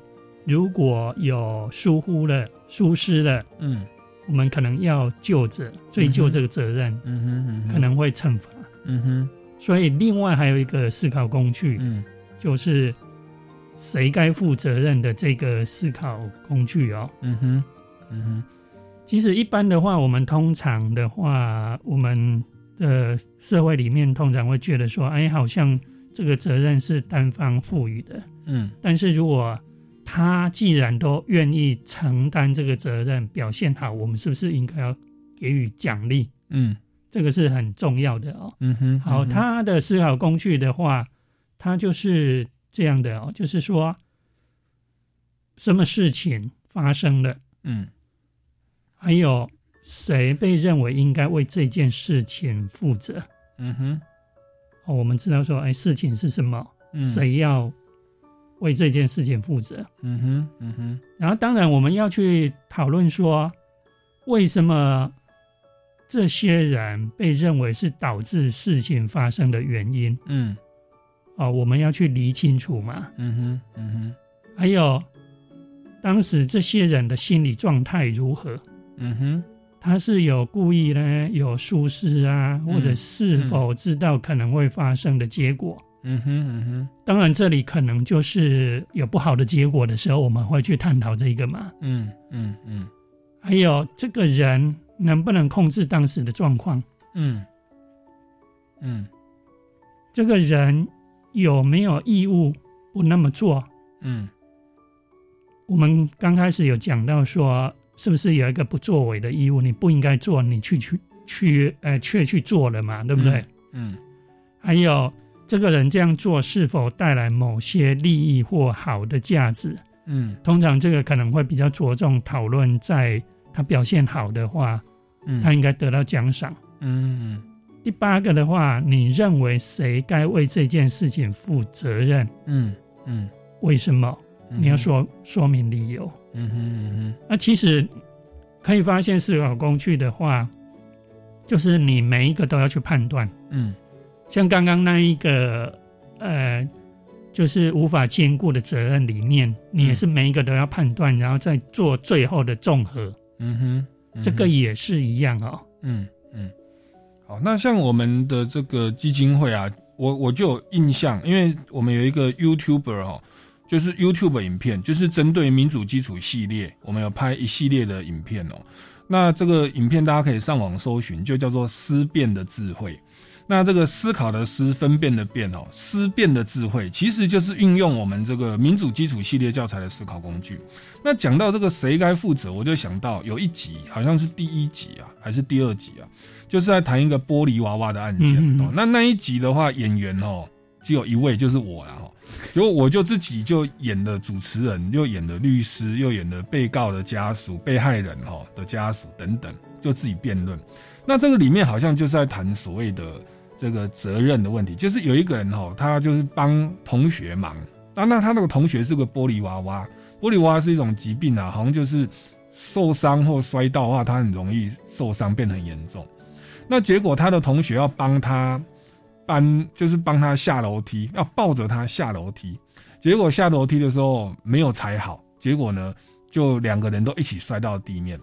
如果有疏忽了、疏失了，嗯我们可能要就责追究这个责任，嗯哼嗯哼，可能会惩罚。嗯哼所以，另外还有一个思考工具，嗯就是谁该负责任的这个思考工具哦。嗯哼嗯哼其实一般的话，我们通常的话，我们的社会里面通常会觉得说，哎，好像这个责任是单方赋予的。嗯但是如果他既然都愿意承担这个责任，表现好，我们是不是应该要给予奖励？嗯这个是很重要的哦。嗯哼，好，他的思考工具的话，他就是这样的哦，就是说，什么事情发生了，嗯还有谁被认为应该为这件事情负责。嗯哼哦，我们知道说，哎，事情是什么，嗯谁要为这件事情负责。嗯哼嗯哼然后，当然我们要去讨论说，为什么这些人被认为是导致事情发生的原因。嗯哦，我们要去理清楚嘛。嗯哼嗯哼还有，当时这些人的心理状态如何？嗯哼他是有故意呢，有疏失啊，或者是否知道可能会发生的结果？嗯哼嗯哼当然，这里可能就是有不好的结果的时候，我们会去探讨这个嘛。嗯嗯嗯还有，这个人能不能控制当时的状况？嗯嗯这个人有没有义务不那么做？嗯，我们刚开始有讲到说，是不是有一个不作为的义务，你不应该做，你去去去，呃，却去做了嘛，对不对？嗯，还有这个人这样做是否带来某些利益或好的价值？嗯，通常这个可能会比较着重讨论，在他表现好的话，嗯，他应该得到奖赏。嗯，第八个的话，你认为谁该为这件事情负责任？嗯嗯，为什么？你要说说明理由。嗯哼嗯哼，那其实可以发现，思考工具的话，就是你每一个都要去判断。嗯，像刚刚那一个，呃，就是无法兼顾的责任里面，你也是每一个都要判断，然后再做最后的综合。嗯哼，嗯这个也是一样哦。嗯嗯，好，那像我们的这个基金会啊，我我就有印象，因为我们有一个 YouTuber 哦，就是 YouTube 影片，就是针对民主基础系列，我们有拍一系列的影片哦。那这个影片大家可以上网搜寻，就叫做“思辨的智慧”。那这个思考的思，分辨的辨哦，思辨的智慧，其实就是运用我们这个民主基础系列教材的思考工具。那讲到这个谁该负责，我就想到有一集好像是第一集啊，还是第二集啊，就是在谈一个玻璃娃娃的案件嗯嗯嗯哦。那那一集的话，演员哦只有一位，就是我啦哦。结果我就自己就演的主持人，又演的律师，又演的被告的家属、被害人哈的家属等等，就自己辩论。那这个里面好像就是在谈所谓的这个责任的问题，就是有一个人哈，他就是帮同学忙，那，那他那个同学是个玻璃娃娃，玻璃娃娃是一种疾病啊，好像就是受伤或摔到的话，他很容易受伤，变得很严重。那结果他的同学要帮他搬，就是帮他下楼梯，要抱着他下楼梯。结果下楼梯的时候没有踩好，结果呢，就两个人都一起摔到地面。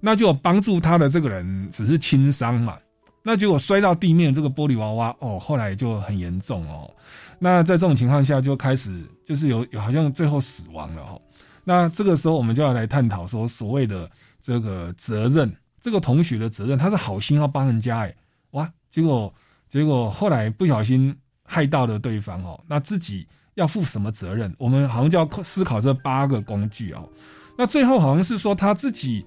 那就帮助他的这个人只是轻伤嘛，那结果摔到地面这个玻璃娃娃哦，后来就很严重哦。那在这种情况下就开始就是有有好像最后死亡了哦。那这个时候我们就要来探讨说所谓的这个责任，这个同学的责任，他是好心要帮人家哎，哇，结果结果后来不小心害到了对方哦，那自己要负什么责任？我们好像就要思考这八个工具哦。那最后好像是说他自己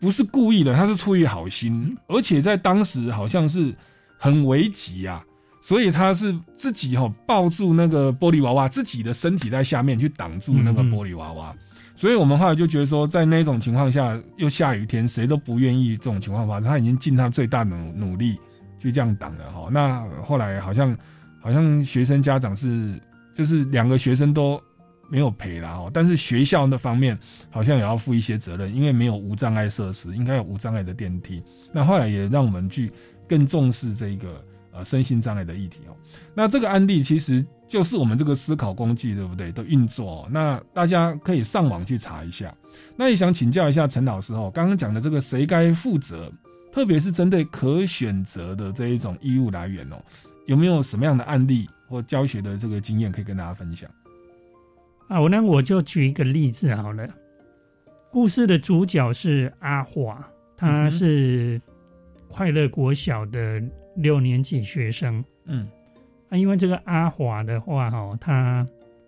不是故意的，他是出于好心，而且在当时好像是很危急啊，所以他是自己哈、抱住那个玻璃娃娃，自己的身体在下面去挡住那个玻璃娃娃。所以我们后来就觉得说，在那种情况下，又下雨天，谁都不愿意这种情况发生。他已经尽他最大的努努力就这样挡了哈。那后来好像好像学生家长是就是两个学生都没有赔啦哈，但是学校那方面好像也要负一些责任，因为没有无障碍设施，应该有无障碍的电梯。那后来也让我们去更重视这个呃身心障碍的议题哦。那这个案例其实就是我们这个思考工具，对不对？的运作、那大家可以上网去查一下。那也想请教一下陈老师哦，刚刚讲的这个谁该负责，特别是针对可选择的这一种衣物来源哦，有没有什么样的案例或教学的这个经验可以跟大家分享？啊，我那我就举一个例子好了。故事的主角是阿华，他是快乐国小的六年级学生。嗯，啊，因为这个阿华的话，哈，他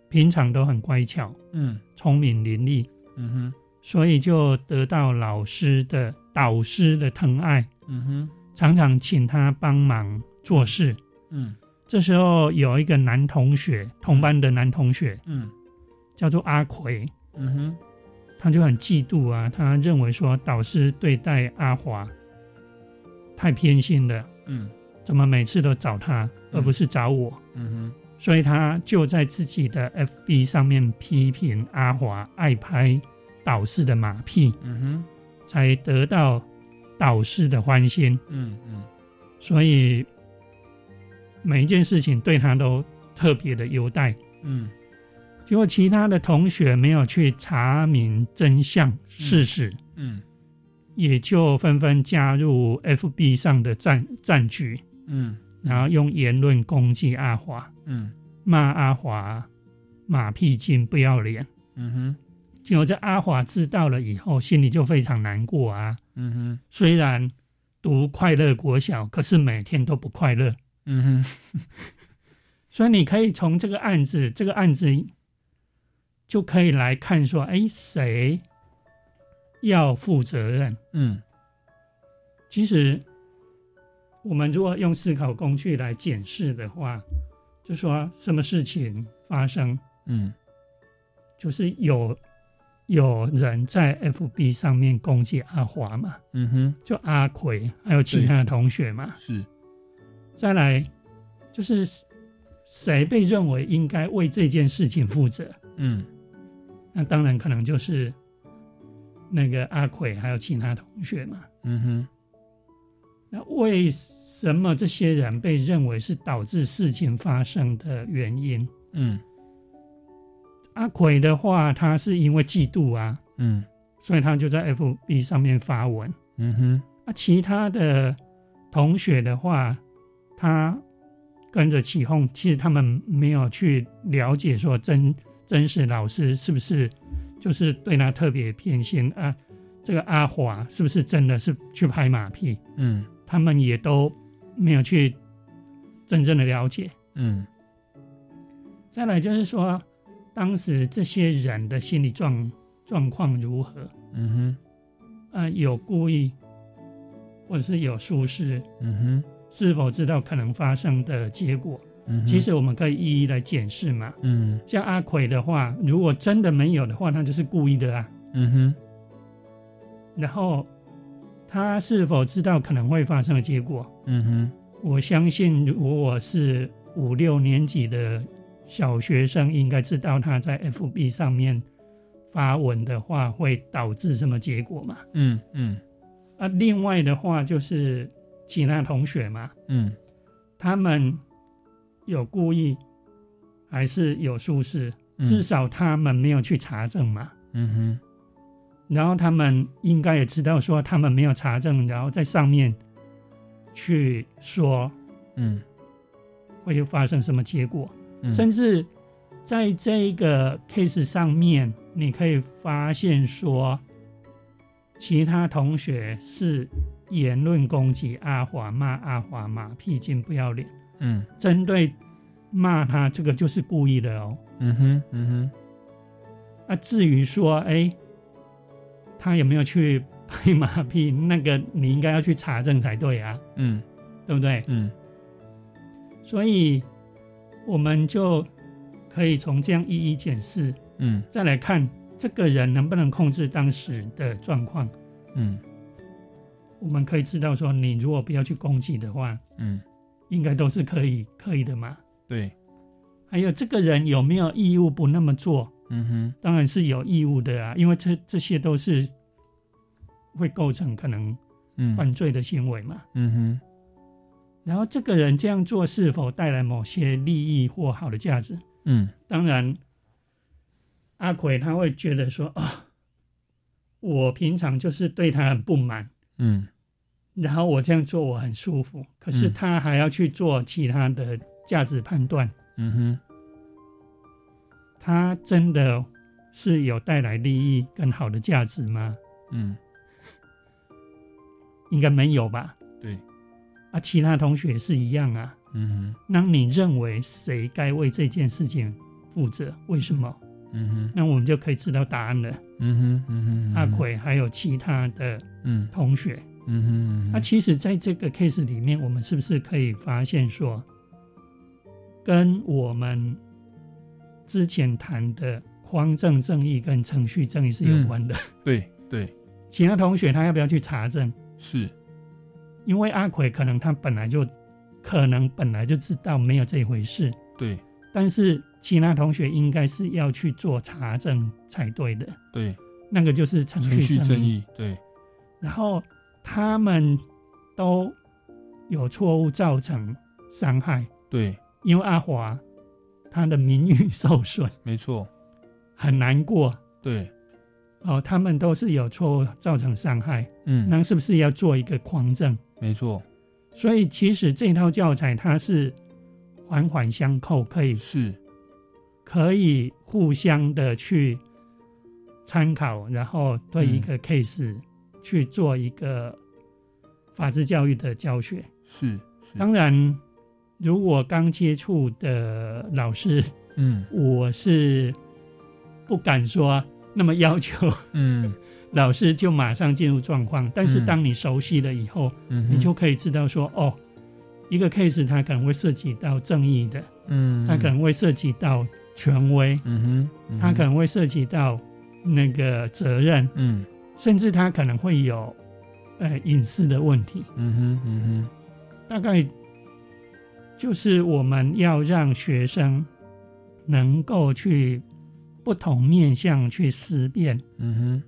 平常都很乖巧，嗯聪明伶俐，嗯哼所以就得到老师的导师的疼爱，嗯哼。常常请他帮忙做事。嗯。这时候有一个男同学，同班的男同学嗯。叫做阿奎，嗯哼。他就很嫉妒啊，他认为说导师对待阿华太偏心了，嗯。怎么每次都找他，而不是找我？嗯哼。所以他就在自己的 FB 上面批评阿华爱拍导师的马屁，嗯哼才得到导师的欢心。嗯嗯所以每一件事情对他都特别的优待。嗯结果其他的同学没有去查明真相事实，嗯也就纷纷加入 FB 上的战战局，嗯然后用言论攻击阿华，嗯骂阿华马屁精不要脸。嗯哼结果这阿华知道了以后，心里就非常难过啊。嗯哼虽然读快乐国小，可是每天都不快乐。嗯哼 所以你可以从这个案子，这个案子就可以来看说，哎，谁要负责任？嗯，其实我们如果用思考工具来检视的话，就说什么事情发生，嗯，就是有有人在 FB 上面攻击阿华嘛，嗯哼，就阿奎还有其他的同学嘛，是，再来就是谁被认为应该为这件事情负责？嗯，那当然可能就是那个阿奎还有其他同学嘛。嗯哼，那为什么这些人被认为是导致事情发生的原因？嗯，阿奎的话，他是因为嫉妒啊，嗯，所以他就在 FB 上面发文。嗯哼，啊，其他的同学的话，他跟着起哄，其实他们没有去了解说真真实老师是不是就是对他特别偏心啊？这个阿华是不是真的是去拍马屁？嗯，他们也都没有去真正的了解。嗯，再来就是说，当时这些人的心理状状况如何？嗯哼，啊，有故意，或者是有疏失？嗯哼，是否知道可能发生的结果？嗯哼，其实我们可以一一来检视嘛。嗯，像阿奎的话，如果真的没有的话，那就是故意的啊。嗯哼，然后他是否知道可能会发生的结果？嗯哼，我相信，如果我是五六年级的小学生，应该知道他在 FB 上面发文的话会导致什么结果嘛？嗯嗯，啊，另外的话就是其他同学嘛，嗯，他们有故意还是有疏失？嗯至少他们没有去查证嘛。嗯哼，然后他们应该也知道说他们没有查证，然后在上面去说嗯会发生什么结果，嗯，甚至在这个 case 上面，你可以发现说，其他同学是言论攻击阿华，骂阿华马屁精不要脸，嗯。针对骂他这个就是故意的哦。嗯哼，嗯哼，啊，至于说，哎，他有没有去拍马屁，那个你应该要去查证才对啊，嗯。对不对？嗯。所以我们就可以从这样一一检视，嗯再来看这个人能不能控制当时的状况。嗯我们可以知道说，你如果不要去攻击的话，嗯，应该都是可以可以的嘛。对，还有这个人有没有义务不那么做？嗯哼，当然是有义务的啊，因为这这些都是会构成可能嗯犯罪的行为嘛。嗯哼，然后这个人这样做是否带来某些利益或好的价值？嗯。当然，阿奎他会觉得说哦，我平常就是对他很不满，嗯。然后我这样做我很舒服，可是嗯。他还要去做其他的价值判断，嗯哼，他真的是有带来利益跟好的价值吗？嗯。应该没有吧？对，啊，其他同学是一样啊。嗯哼，那你认为谁该为这件事情负责？为什么？嗯哼，那我们就可以知道答案了。嗯哼，嗯哼，阿奎还有其他的嗯同学，嗯哼，那其实在这个 case 里面，我们是不是可以发现说，跟我们之前谈的匡正正义跟程序正义是有关的？对对 其他同学他要不要去查证？是，因为阿奎可能他本来就可能本来就知道没有这一回事，对。但是其他同学应该是要去做查证才对的。对，那个就是程程序。正义，对，然后他们都有错误造成伤害，对，因为阿华他的名誉受损，没错，很难过。对，哦，他们都是有错误造成伤害，嗯，那是不是要做一个匡正？没错，所以其实这套教材它是环环相扣，可以是，可以互相的去参考，然后对一个 case 去做一个法治教育的教学。是，是，当然，如果刚接触的老师，嗯。我是不敢说那么要求，嗯老师就马上进入状况。但是嗯当你熟悉了以后，嗯，你就可以知道说，哦，一个 case 它可能会涉及到正义的，嗯，它可能会涉及到权威，嗯哼，嗯哼它可能会涉及到那个责任，嗯甚至它可能会有呃隐私的问题。嗯哼嗯哼大概就是我们要让学生能够去不同面向去思辨，嗯哼。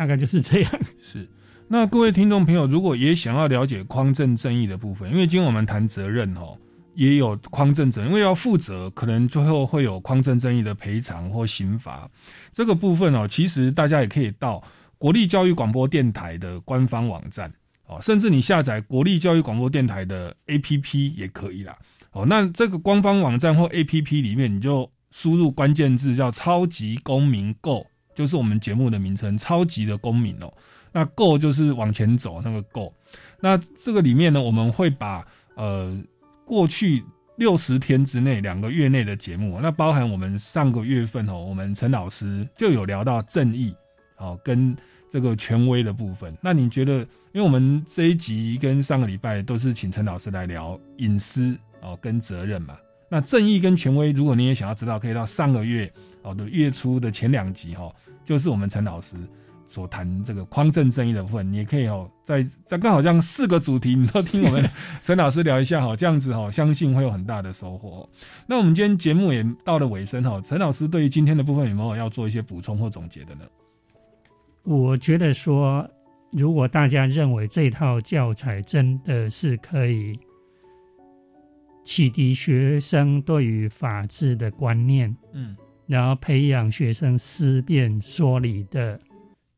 大概就是这样。是，那各位听众朋友，如果也想要了解匡正正义的部分，因为今天我们谈责任哦，也有匡正责，因为要负责，可能最后会有匡正正义的赔偿或刑罚这个部分哦，其实大家也可以到国立教育广播电台的官方网站哦，甚至你下载国立教育广播电台的 APP 也可以啦。哦，那这个官方网站或 APP 里面，你就输入关键字叫“超级公民购”，就是我们节目的名称“超级的公民”哦。那 “go” 就是往前走那个 “go”。那这个里面呢，我们会把呃过去六十天之内两个月内的节目，那包含我们上个月份哦，我们陈老师就有聊到正义哦跟这个权威的部分。那你觉得，因为我们这一集跟上个礼拜都是请陈老师来聊隐私哦跟责任嘛，那正义跟权威，如果你也想要知道，可以到上个月哦的月初的前两集哈、哦，就是我们陈老师所谈这个匡正正义的部分，你也可以哦，在在刚好像四个主题，你都听我们陈老师聊一下哈，这样子哈，相信会有很大的收获。那我们今天节目也到了尾声哈，陈老师对于今天的部分有没有要做一些补充或总结的呢？我觉得说，如果大家认为这套教材真的是可以启迪学生对于法治的观念，嗯然后培养学生思辨说理的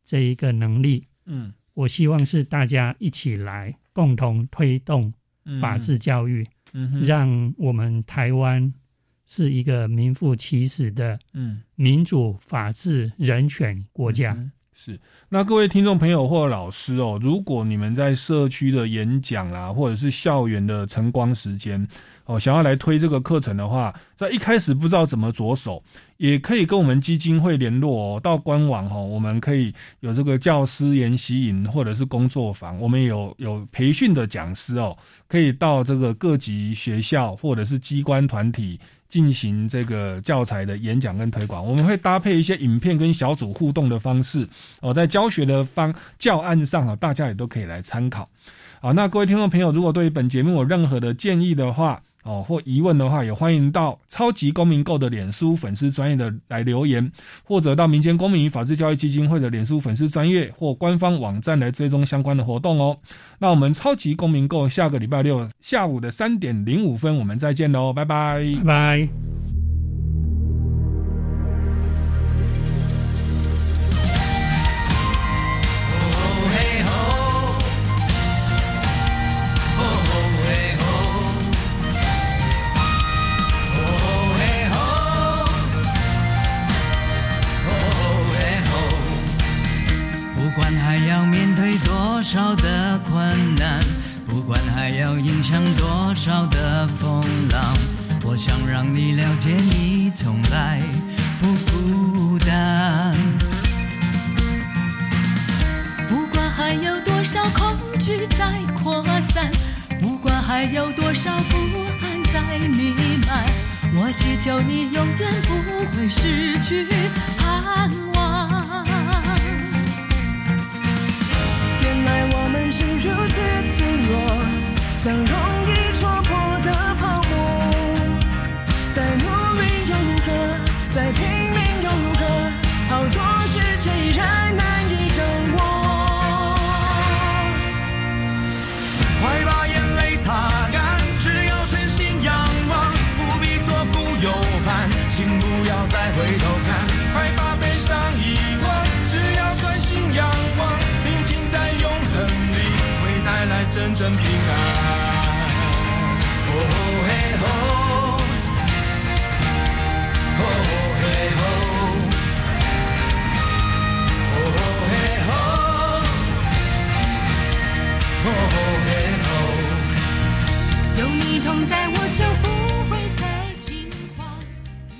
这一个能力，嗯。我希望是大家一起来共同推动嗯。法治教育，嗯哼。让我们台湾是一个名副其实的嗯。民主、法治、人权国家。嗯是，那各位听众朋友或老师哦，如果你们在社区的演讲啊，或者是校园的晨光时间哦，想要来推这个课程的话，在一开始不知道怎么着手，也可以跟我们基金会联络哦，到官网哦，我们可以有这个教师研习营或者是工作坊，我们有有培训的讲师哦，可以到这个各级学校或者是机关团体。进行这个教材的演讲跟推广，我们会搭配一些影片跟小组互动的方式哦，在教学的方教案上啊，大家也都可以来参考。好，那各位听众朋友，如果对本节目有任何的建议的话，哦或疑问的话，也欢迎到超级公民购的脸书粉丝专业的来留言，或者到民间公民与法治教育基金会的脸书粉丝专业或官方网站来追踪相关的活动哦。那我们超级公民购下个礼拜六下午的三点零五分，我们再见喽，拜，拜拜。